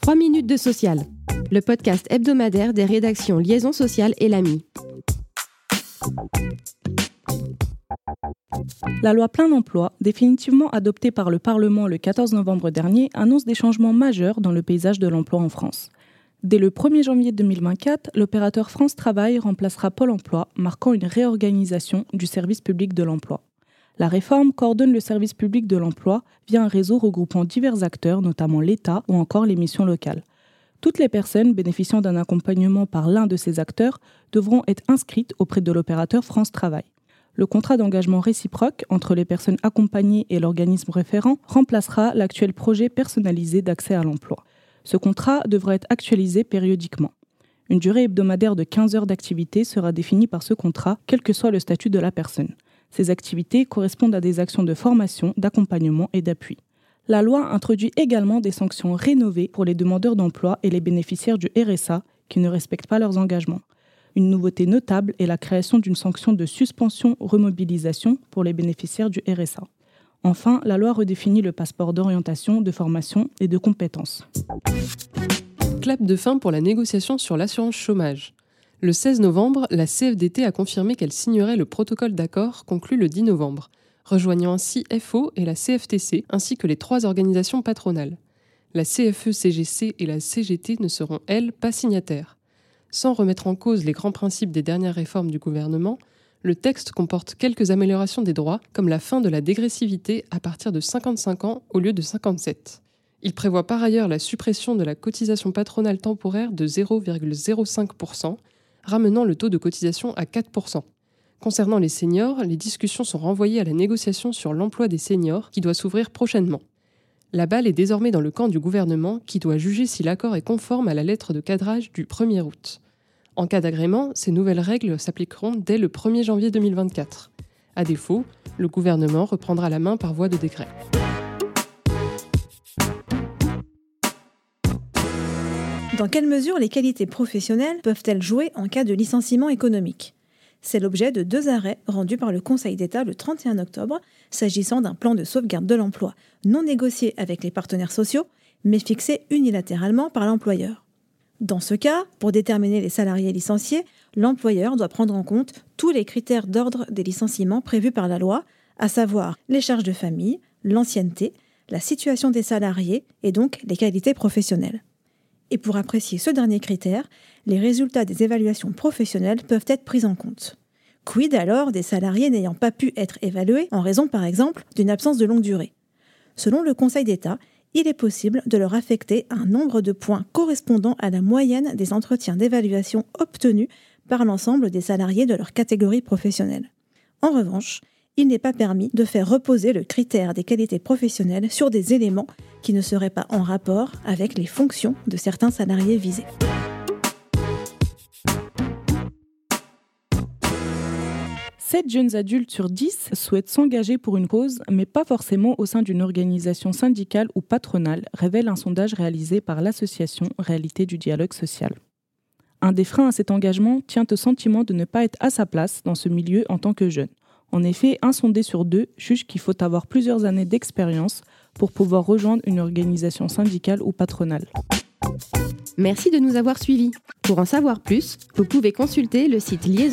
3 minutes de social, le podcast hebdomadaire des rédactions Liaison sociale et l'AMI. La loi plein emploi, définitivement adoptée par le Parlement le 14 novembre dernier, annonce des changements majeurs dans le paysage de l'emploi en France. Dès le 1er janvier 2024, l'opérateur France Travail remplacera Pôle Emploi, marquant une réorganisation du service public de l'emploi. La réforme coordonne le service public de l'emploi via un réseau regroupant divers acteurs, notamment l'État ou encore les missions locales. Toutes les personnes bénéficiant d'un accompagnement par l'un de ces acteurs devront être inscrites auprès de l'opérateur France Travail. Le contrat d'engagement réciproque entre les personnes accompagnées et l'organisme référent remplacera l'actuel projet personnalisé d'accès à l'emploi. Ce contrat devra être actualisé périodiquement. Une durée hebdomadaire de 15 heures d'activité sera définie par ce contrat, quel que soit le statut de la personne. Ces activités correspondent à des actions de formation, d'accompagnement et d'appui. La loi introduit également des sanctions rénovées pour les demandeurs d'emploi et les bénéficiaires du RSA qui ne respectent pas leurs engagements. Une nouveauté notable est la création d'une sanction de suspension-remobilisation pour les bénéficiaires du RSA. Enfin, la loi redéfinit le passeport d'orientation, de formation et de compétences. Clap de fin pour la négociation sur l'assurance chômage. Le 16 novembre, la CFDT a confirmé qu'elle signerait le protocole d'accord conclu le 10 novembre, rejoignant ainsi FO et la CFTC ainsi que les trois organisations patronales. La CFE-CGC et la CGT ne seront, elles, pas signataires. Sans remettre en cause les grands principes des dernières réformes du gouvernement, le texte comporte quelques améliorations des droits, comme la fin de la dégressivité à partir de 55 ans au lieu de 57. Il prévoit par ailleurs la suppression de la cotisation patronale temporaire de 0,05%, ramenant le taux de cotisation à 4%. Concernant les seniors, les discussions sont renvoyées à la négociation sur l'emploi des seniors qui doit s'ouvrir prochainement. La balle est désormais dans le camp du gouvernement qui doit juger si l'accord est conforme à la lettre de cadrage du 1er août. En cas d'agrément, ces nouvelles règles s'appliqueront dès le 1er janvier 2024. À défaut, le gouvernement reprendra la main par voie de décret. Dans quelle mesure les qualités professionnelles peuvent-elles jouer en cas de licenciement économique? C'est l'objet de deux arrêts rendus par le Conseil d'État le 31 octobre, s'agissant d'un plan de sauvegarde de l'emploi non négocié avec les partenaires sociaux, mais fixé unilatéralement par l'employeur. Dans ce cas, pour déterminer les salariés licenciés, l'employeur doit prendre en compte tous les critères d'ordre des licenciements prévus par la loi, à savoir les charges de famille, l'ancienneté, la situation des salariés et donc les qualités professionnelles. Et pour apprécier ce dernier critère, les résultats des évaluations professionnelles peuvent être pris en compte. Quid alors des salariés n'ayant pas pu être évalués en raison par exemple d'une absence de longue durée? Selon le Conseil d'État, il est possible de leur affecter un nombre de points correspondant à la moyenne des entretiens d'évaluation obtenus par l'ensemble des salariés de leur catégorie professionnelle. En revanche, il n'est pas permis de faire reposer le critère des qualités professionnelles sur des éléments qui ne seraient pas en rapport avec les fonctions de certains salariés visés. 7 jeunes adultes sur 10 souhaitent s'engager pour une cause, mais pas forcément au sein d'une organisation syndicale ou patronale, révèle un sondage réalisé par l'association Réalité du dialogue social. Un des freins à cet engagement tient au sentiment de ne pas être à sa place dans ce milieu en tant que jeune. En effet, un sondé sur deux juge qu'il faut avoir plusieurs années d'expérience pour pouvoir rejoindre une organisation syndicale ou patronale. Merci de nous avoir suivis. Pour en savoir plus, vous pouvez consulter le site you.